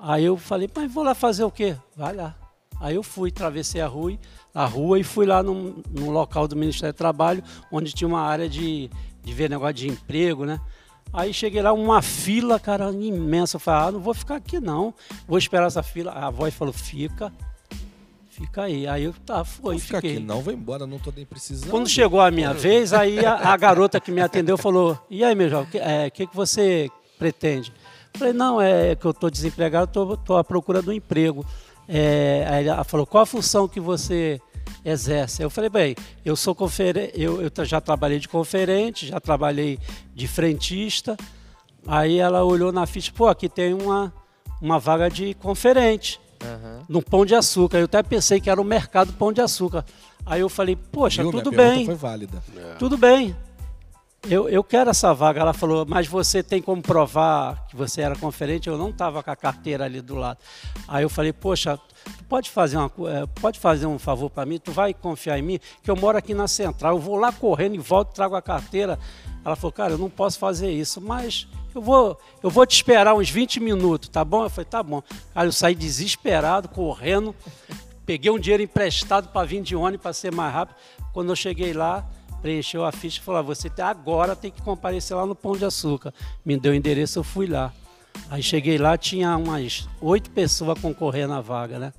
Aí eu falei, mas vou lá fazer o quê? Vai lá. Aí eu fui, atravessei a rua, a rua e fui lá num, num local do Ministério do Trabalho, onde tinha uma área de, de ver negócio de emprego, né? Aí cheguei lá, uma fila, cara, imensa. Eu falei, ah, não vou ficar aqui não, vou esperar essa fila. A voz falou, fica, fica aí. Aí eu, tá, foi, fiquei. aqui, não, vou embora, não tô nem precisando. Quando chegou a minha vez, aí a, a garota que me atendeu falou: E aí, meu jovem, o que, é, que, que você pretende? Falei: Não, é que eu estou desempregado, estou à procura um emprego. É, aí ela falou: Qual a função que você exerce? Eu falei: Bem, eu sou conferen eu, eu já trabalhei de conferente, já trabalhei de frentista. Aí ela olhou na ficha: Pô, aqui tem uma, uma vaga de conferente Aham. no Pão de Açúcar. Eu até pensei que era o mercado Pão de Açúcar. Aí eu falei, poxa, Viu? Tudo bem, foi válida. tudo bem. Eu, eu quero essa vaga. Ela falou, mas você tem como provar que você era conferente? Eu não estava com a carteira ali do lado. Aí eu falei, poxa, tu pode fazer, uma, eh, pode fazer um favor para mim? Tu vai confiar em mim? Que eu moro aqui na central. Eu vou lá correndo e volto, trago a carteira. Ela falou, cara, eu não posso fazer isso, mas eu vou, eu vou te esperar uns 20 minutos, tá bom? Eu falei, tá bom. Aí eu saí desesperado, correndo. Peguei um dinheiro emprestado para vir de ônibus para ser mais rápido. Quando eu cheguei lá, preencheu a ficha e falou: "Ah, você tem- agora tem que comparecer lá no Pão de Açúcar. Me deu o endereço, eu fui lá. Aí cheguei lá, tinha umas oito pessoas concorrendo à vaga, né?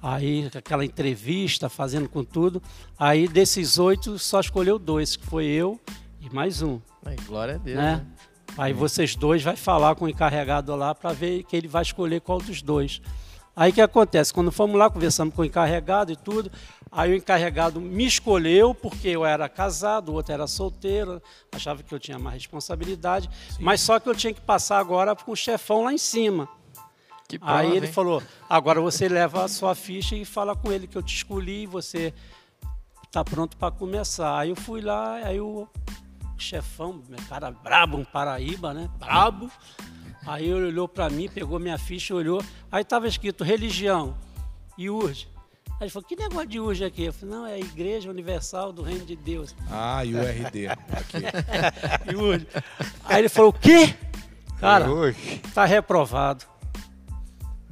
Aí aquela entrevista, fazendo com tudo. Aí desses oito, só escolheu dois, que foi eu e mais um Ai, glória a Deus. né? né? Aí vocês dois vai falar com o encarregado lá para ver que ele vai escolher qual dos dois. Aí o que acontece? Quando fomos lá, conversamos com o encarregado e tudo, aí o encarregado me escolheu porque eu era casado, o outro era solteiro, achava que eu tinha mais responsabilidade, mas só que eu tinha que passar agora com o chefão lá em cima. Que prova, Aí ele hein? falou: agora você leva a sua ficha e fala com ele que eu te escolhi e você está pronto para começar. Aí eu fui lá, aí o chefão, meu cara brabo, um Paraíba, né? Brabo. Aí ele olhou para mim, pegou minha ficha, olhou. Aí estava escrito religião e urge. Aí ele falou: que negócio de urge aqui? Eu falei: não, é a Igreja Universal do Reino de Deus. Ah, e o RD. Aqui. Urge. Aí ele falou: o quê? Cara, tá reprovado.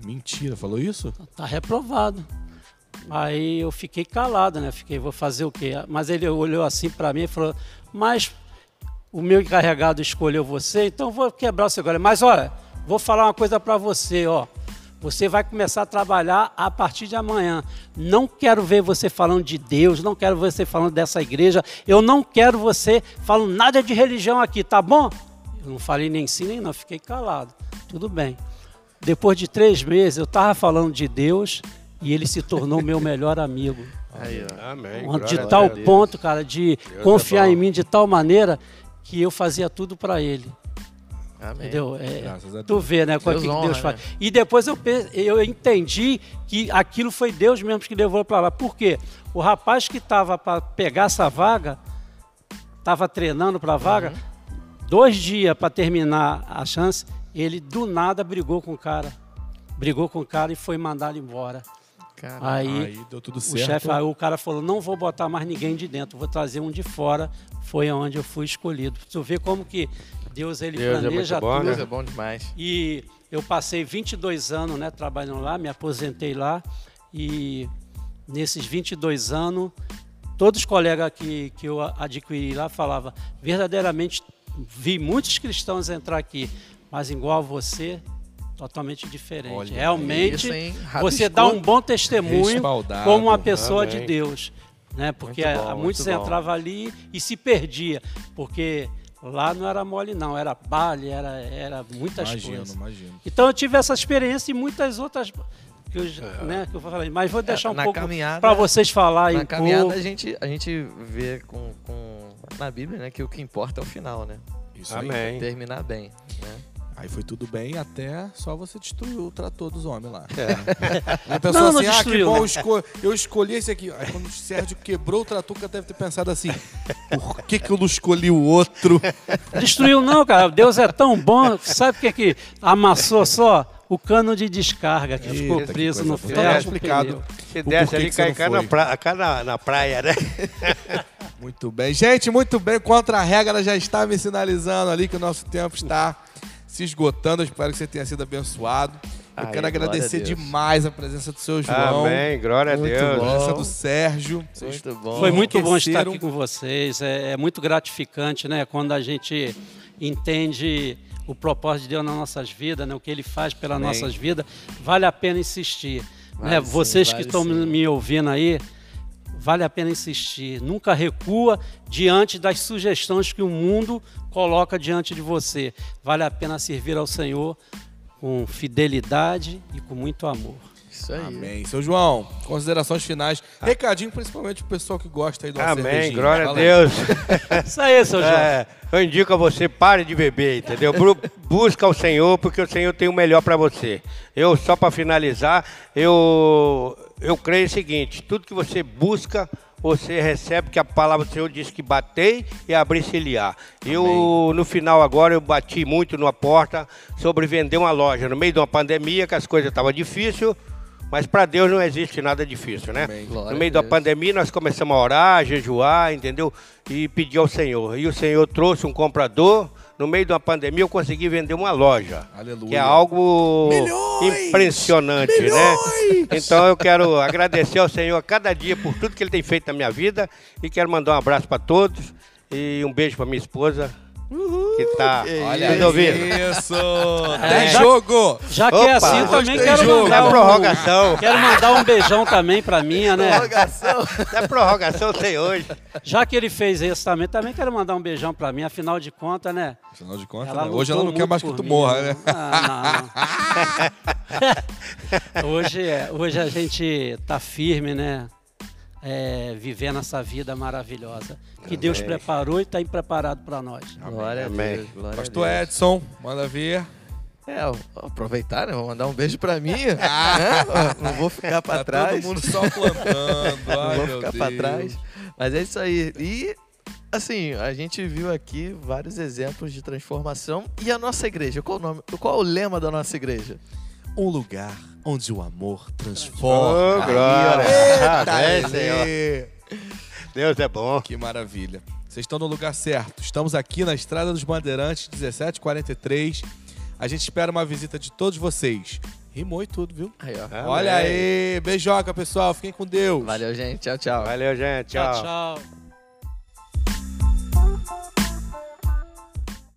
Mentira, falou isso? tá reprovado. Aí eu fiquei calado, né? Fiquei, vou fazer o quê? Mas ele olhou assim para mim e falou: Mas o meu encarregado escolheu você, então eu vou quebrar o seu galho. Mas olha, vou falar uma coisa para você, ó. Você vai começar a trabalhar a partir de amanhã. Não quero ver você falando de Deus, não quero ver você falando dessa igreja. Eu não quero você falando nada de religião aqui, tá bom? Eu não falei nem sim nem não, fiquei calado. Tudo bem. Depois de três meses, eu estava falando de Deus e ele se tornou meu melhor amigo. Aí, ó. Amém. Onde de glória tal ponto, cara, de Deus confiar é em mim de tal maneira que eu fazia tudo para ele. Amém. Entendeu? É, Graças a Deus. tu vê, né? Com Deus aquilo que honra, Deus faz. né? E depois eu, eu entendi que aquilo foi Deus mesmo que levou para lá. Por quê? O rapaz que estava para pegar essa vaga, estava treinando para a vaga, dois dias para terminar a chance, ele do nada brigou com o cara. Brigou com o cara e foi mandado embora. Cara, Aí, Aí deu tudo o certo. chefe, aí o cara falou, não vou botar mais ninguém de dentro, vou trazer um de fora. Foi onde eu fui escolhido. Tu vê como que Deus ele Deus é planeja muito bom, tudo. né? Deus é bom demais. E eu passei 22 anos né, trabalhando lá, me aposentei lá. E nesses 22 anos, todos os colegas que, que eu adquiri lá falavam, verdadeiramente vi muitos cristãos entrar aqui, mas igual a você, totalmente diferente. Olha, Realmente, isso, você dá um bom testemunho como uma pessoa Amém. de Deus. Né? Porque Muito bom, há muitos entravam ali e se perdia, porque lá não era mole não, era baile, era, era muitas Imagino, coisas. imagino. Então eu tive essa experiência e muitas outras que eu, já- né, que eu falei, mas vou deixar um É. na pouco para vocês falarem Na um caminhada pouco. a gente, a gente vê com, com- na Bíblia, né, que o que importa é o final, né? Isso aí. Amém. Terminar bem, né? Aí foi tudo bem até só você destruir o trator dos homens lá. É. Aí pensou Não, não assim, ah, que destruiu, bom, né? eu, esco- eu escolhi esse aqui. Aí quando o Sérgio quebrou o trator, cara deve ter pensado assim, por que, que eu não escolhi o outro? Destruiu não, cara. Deus é tão bom. Sabe o que que amassou só? O cano de descarga que ficou Eita, que preso coisa no boa. ferro. Tá com explicado. Se porquê ali, que cai não cá, na, pra, cá na, na praia, né? Muito bem. Gente, muito bem. Contra a regra já está me sinalizando ali que o nosso tempo está se esgotando. Eu espero que você tenha sido abençoado. Eu Ai, quero agradecer a demais a presença do seu João. Amém, glória a Muito Deus. A bom. presença do Sérgio. Muito bom. Foi muito bom estar aqui com vocês. É, é muito gratificante, né? Quando a gente entende o propósito de Deus nas nossas vidas, né? O que Ele faz pelas Amém. nossas vidas, vale a pena insistir. Vale né? sim, Vocês que vale estão sim. me ouvindo aí, vale a pena insistir. Nunca recua diante das sugestões que o mundo coloca diante de você. Vale a pena servir ao Senhor com fidelidade e com muito amor. Isso aí. Amém. Seu João, considerações finais. Recadinho principalmente pro pessoal que gosta aí do Amém, glória a Deus. Isso aí, seu João. É, eu indico a você, pare de beber, entendeu? Busca o Senhor, porque o Senhor tem o melhor para você. Eu, só para finalizar, eu, eu creio o seguinte: tudo que você busca, você recebe, que a palavra do Senhor diz que batei e abri-se-lhe-á. Eu, no final agora, eu bati muito numa porta sobre vender uma loja. No meio de uma pandemia, que as coisas estavam difíceis, mas para Deus não existe nada difícil, né? No meio da pandemia, nós começamos a orar, a jejuar, entendeu? E pedir ao Senhor. E o Senhor trouxe um comprador. No meio de uma pandemia, eu consegui vender uma loja. Aleluia. Que é algo Milhões! impressionante, Milhões! né? Então eu quero agradecer ao Senhor a cada dia por tudo que Ele tem feito na minha vida. E quero mandar um abraço para todos. E um beijo para minha esposa. Que está Olha nos ouvindo. isso. É, Tem jogo. Já que é Opa, assim, hoje também tem quero jogo. mandar, É um, prorrogação. quero mandar um beijão também pra minha, né? Prorrogação. É prorrogação tem hoje. Já que ele fez isso também, também quero mandar um beijão pra mim. Afinal de contas, né? Afinal de contas, Ela né? hoje ela lutou não quer muito mais que por tu mim, morra, né? Ah, não. hoje, é- hoje a gente tá firme, né? É, vivendo essa vida maravilhosa que Deus Amém. preparou e está preparado para nós. Glória Amém. a Deus. Glória Pastor a Deus. Edson, manda ver. É, eu- vou aproveitar, né? Vou mandar um beijo pra mim. né? Não vou ficar pra Tá trás. todo mundo só plantando. Não Ai, vou meu ficar Deus. pra trás. Mas é isso aí. E, assim, a gente viu aqui vários exemplos de transformação. E a nossa igreja? Qual o nome? Qual o lema da nossa igreja? Um lugar onde o amor transforma. Oh, glória! É, Deus é bom. Que maravilha. Vocês estão no lugar certo. Estamos aqui na Estrada dos Bandeirantes, 1743. A gente espera uma visita de todos vocês. Rimou e tudo, viu? Aí, ó. Olha aí. Beijoca, pessoal. Fiquem com Deus. Valeu, gente. Tchau, tchau. Valeu, gente. Tchau, tchau. tchau.